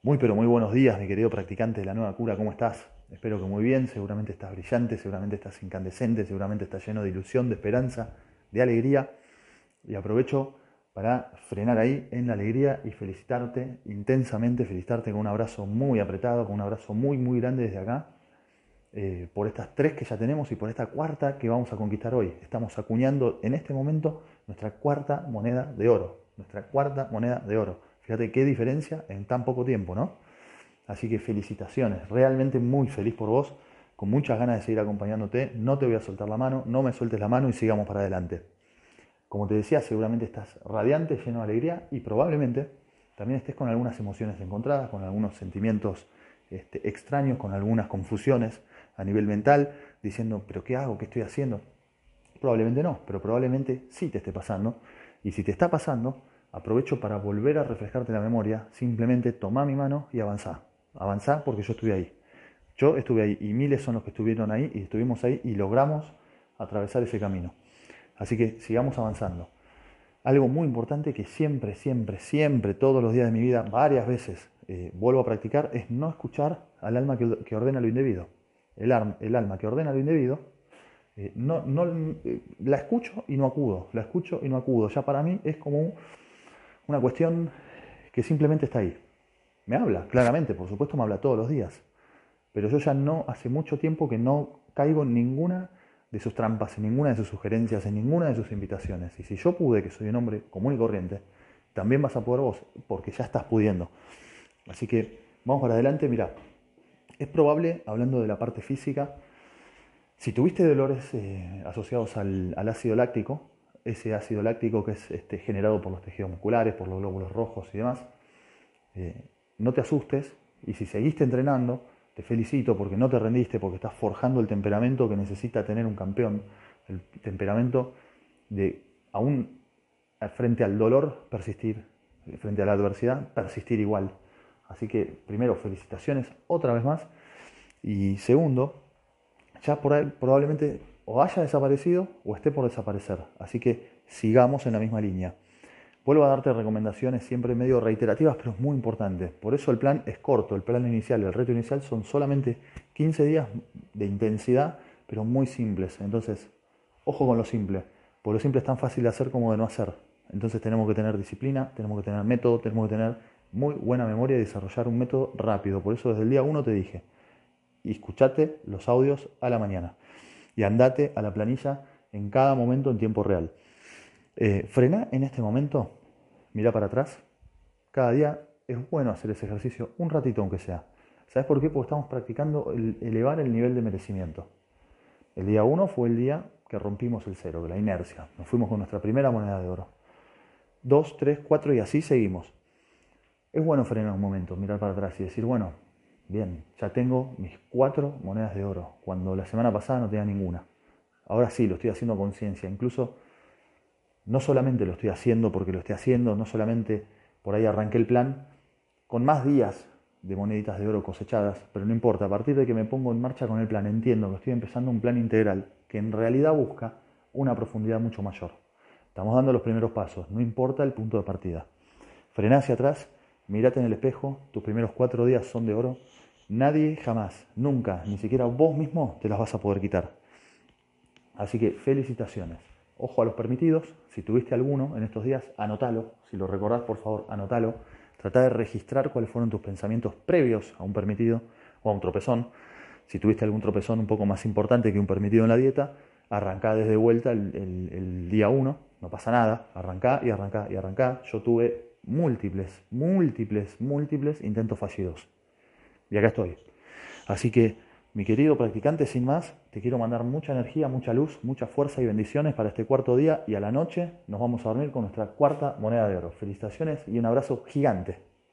Muy pero muy buenos días, mi querido practicante de la nueva cura, ¿cómo estás? Espero que muy bien, seguramente estás brillante, seguramente estás incandescente, seguramente estás lleno de ilusión, de esperanza, de alegría. Y aprovecho para frenar ahí en la alegría y felicitarte intensamente, felicitarte con un abrazo muy apretado, con un abrazo muy muy grande desde acá, eh, por estas tres que ya tenemos y por esta cuarta que vamos a conquistar hoy. Estamos acuñando en este momento nuestra cuarta moneda de oro, nuestra cuarta moneda de oro. Fíjate qué diferencia en tan poco tiempo, ¿no? Así que felicitaciones, realmente muy feliz por vos, con muchas ganas de seguir acompañándote. No te voy a soltar la mano, no me sueltes la mano y sigamos para adelante. Como te decía, seguramente estás radiante, lleno de alegría y probablemente también estés con algunas emociones encontradas, con algunos sentimientos este, extraños, con algunas confusiones a nivel mental, diciendo, pero ¿qué hago? ¿Qué estoy haciendo? Probablemente no, pero probablemente sí te esté pasando. Y si te está pasando, aprovecho para volver a refrescarte la memoria, simplemente toma mi mano y avanzá. Avanzá porque yo estuve ahí. Yo estuve ahí y miles son los que estuvieron ahí y estuvimos ahí y logramos atravesar ese camino. Así que sigamos avanzando. Algo muy importante que siempre, siempre, siempre, todos los días de mi vida, varias veces eh, vuelvo a practicar, es no escuchar al alma que, ordena lo indebido. El, el, alma que ordena lo indebido, eh, no, no, eh, la escucho y no acudo, la escucho y no acudo. Ya para mí es como un, una cuestión que simplemente está ahí. Me habla, claramente, por supuesto me habla todos los días, pero yo ya no, hace mucho tiempo que no caigo en ninguna de sus trampas, en ninguna de sus sugerencias, en ninguna de sus invitaciones. Y si yo pude, que soy un hombre común y corriente, también vas a poder vos, porque ya estás pudiendo. Así que vamos para adelante, mira, es probable, hablando de la parte física, si tuviste dolores eh, asociados al ácido láctico, ese ácido láctico que es este, generado por los tejidos musculares, por los glóbulos rojos y demás. Eh, no te asustes y si seguiste entrenando, te felicito porque no te rendiste, porque estás forjando el temperamento que necesita tener un campeón, el temperamento de aún frente al dolor persistir, frente a la adversidad persistir igual. Así que primero felicitaciones otra vez más y segundo, ya por ahí, probablemente o haya desaparecido o esté por desaparecer. Así que sigamos en la misma línea. Vuelvo a darte recomendaciones siempre medio reiterativas, pero es muy importante. Por eso el plan es corto, el plan inicial, el reto inicial son solamente 15 días de intensidad, pero muy simples. Entonces, ojo con lo simple, porque lo simple es tan fácil de hacer como de no hacer. Entonces tenemos que tener disciplina, tenemos que tener método, tenemos que tener muy buena memoria y desarrollar un método rápido. Por eso desde el día 1 te dije, y escuchate los audios a la mañana y andate a la planilla en cada momento en tiempo real. Eh, frena en este momento, mira para atrás. Cada día es bueno hacer ese ejercicio, un ratito aunque sea. ¿Sabes por qué? Porque estamos practicando elevar el nivel de merecimiento. El día 1 fue el día que rompimos el cero, la inercia. Nos fuimos con nuestra primera moneda de oro. 2, 3, 4 y así seguimos. Es bueno frenar un momento, mirar para atrás y decir, bueno, Bien, ya tengo mis cuatro monedas de oro, cuando la semana pasada no tenía ninguna. Ahora sí, lo estoy haciendo a conciencia. Incluso no solamente lo estoy haciendo porque lo estoy haciendo, no solamente por ahí arranqué el plan, con más días de moneditas de oro cosechadas, pero no importa, a partir de que me pongo en marcha con el plan, entiendo que estoy empezando un plan integral que en realidad busca una profundidad mucho mayor. Estamos dando los primeros pasos, no importa el punto de partida. Frena hacia atrás, mírate en el espejo, tus primeros cuatro días son de oro, Nadie jamás, nunca, ni siquiera vos mismo te las vas a poder quitar. Así que felicitaciones. Ojo a los permitidos, si tuviste alguno en estos días, anótalo. Si lo recordás, por favor, anótalo. Trata de registrar cuáles fueron tus pensamientos previos a un permitido o a un tropezón. Si tuviste algún tropezón un poco más importante que un permitido en la dieta, arrancá desde vuelta el, día uno, no pasa nada, arrancá y arrancá y arrancá. Yo tuve múltiples, múltiples, múltiples intentos fallidos y acá estoy. Así que, mi querido practicante, sin más, te quiero mandar mucha energía, mucha luz, mucha fuerza y bendiciones para este cuarto día y a la noche nos vamos a dormir con nuestra cuarta moneda de oro. Felicitaciones y un abrazo gigante.